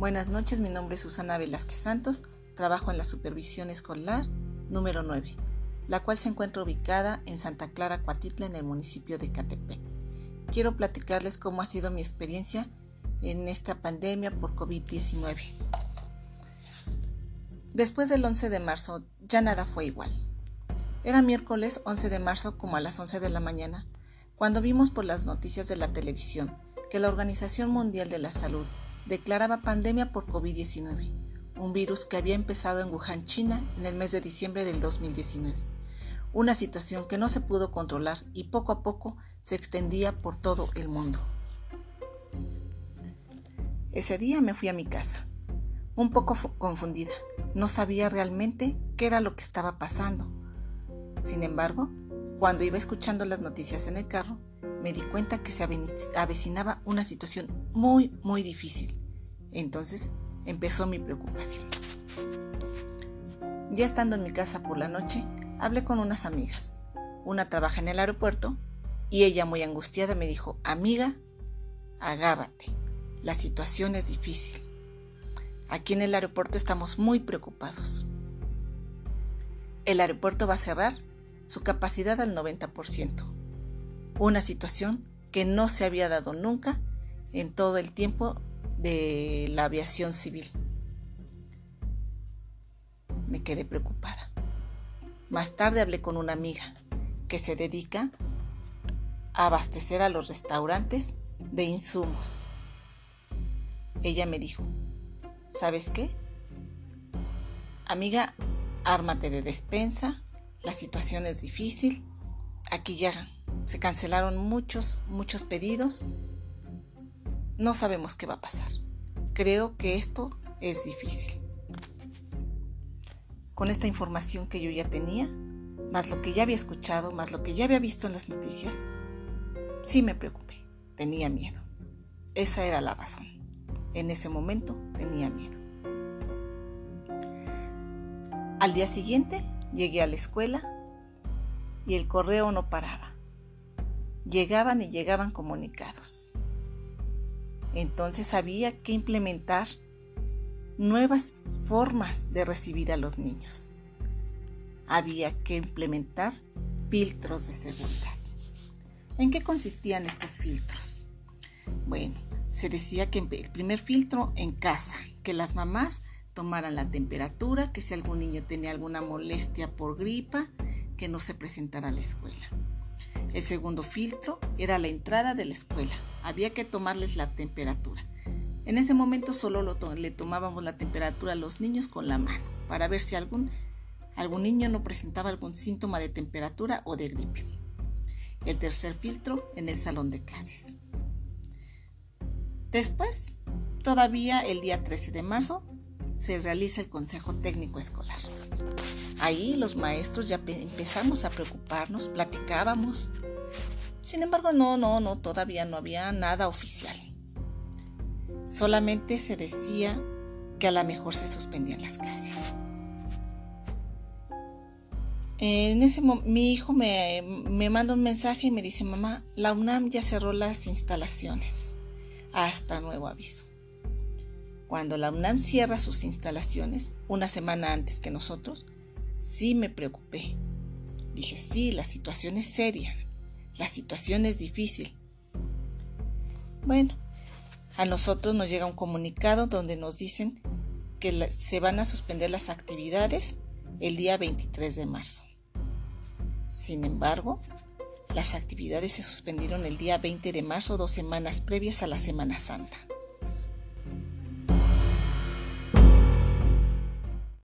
Buenas noches, mi nombre es Susana Velázquez Santos, trabajo en la supervisión escolar número 9, la cual se encuentra ubicada en Santa Clara, Coatitla, en el municipio de Catepec. Quiero platicarles cómo ha sido mi experiencia en esta pandemia por COVID-19. Después del 11 de marzo ya nada fue igual. Era miércoles 11 de marzo como a las 11 de la mañana, cuando vimos por las noticias de la televisión que la Organización Mundial de la Salud declaraba pandemia por COVID-19, un virus que había empezado en Wuhan, China, en el mes de diciembre del 2019. Una situación que no se pudo controlar y poco a poco se extendía por todo el mundo. Ese día me fui a mi casa, un poco confundida. No sabía realmente qué era lo que estaba pasando. Sin embargo, cuando iba escuchando las noticias en el carro, me di cuenta que se avecinaba una situación muy, muy difícil. Entonces empezó mi preocupación. Ya estando en mi casa por la noche, hablé con unas amigas. Una trabaja en el aeropuerto y ella muy angustiada me dijo, amiga, agárrate, la situación es difícil. Aquí en el aeropuerto estamos muy preocupados. El aeropuerto va a cerrar su capacidad al 90% una situación que no se había dado nunca en todo el tiempo de la aviación civil. Me quedé preocupada. Más tarde hablé con una amiga que se dedica a abastecer a los restaurantes de insumos. Ella me dijo, ¿sabes qué? Amiga, ármate de despensa, la situación es difícil, aquí ya se cancelaron muchos, muchos pedidos. No sabemos qué va a pasar. Creo que esto es difícil. Con esta información que yo ya tenía, más lo que ya había escuchado, más lo que ya había visto en las noticias, sí me preocupé. Tenía miedo. Esa era la razón. En ese momento tenía miedo. Al día siguiente llegué a la escuela y el correo no paraba llegaban y llegaban comunicados. Entonces había que implementar nuevas formas de recibir a los niños. Había que implementar filtros de seguridad. ¿En qué consistían estos filtros? Bueno, se decía que el primer filtro en casa, que las mamás tomaran la temperatura, que si algún niño tenía alguna molestia por gripa, que no se presentara a la escuela. El segundo filtro era la entrada de la escuela. Había que tomarles la temperatura. En ese momento solo le tomábamos la temperatura a los niños con la mano para ver si algún, algún niño no presentaba algún síntoma de temperatura o de gripe. El tercer filtro en el salón de clases. Después, todavía el día 13 de marzo, se realiza el Consejo Técnico Escolar. Ahí los maestros ya empezamos a preocuparnos, platicábamos. Sin embargo, no, no, no, todavía no había nada oficial. Solamente se decía que a lo mejor se suspendían las clases. En ese mi hijo me, me manda un mensaje y me dice, mamá, la UNAM ya cerró las instalaciones hasta nuevo aviso. Cuando la UNAM cierra sus instalaciones, una semana antes que nosotros, Sí me preocupé. Dije, sí, la situación es seria, la situación es difícil. Bueno, a nosotros nos llega un comunicado donde nos dicen que se van a suspender las actividades el día 23 de marzo. Sin embargo, las actividades se suspendieron el día 20 de marzo, dos semanas previas a la Semana Santa.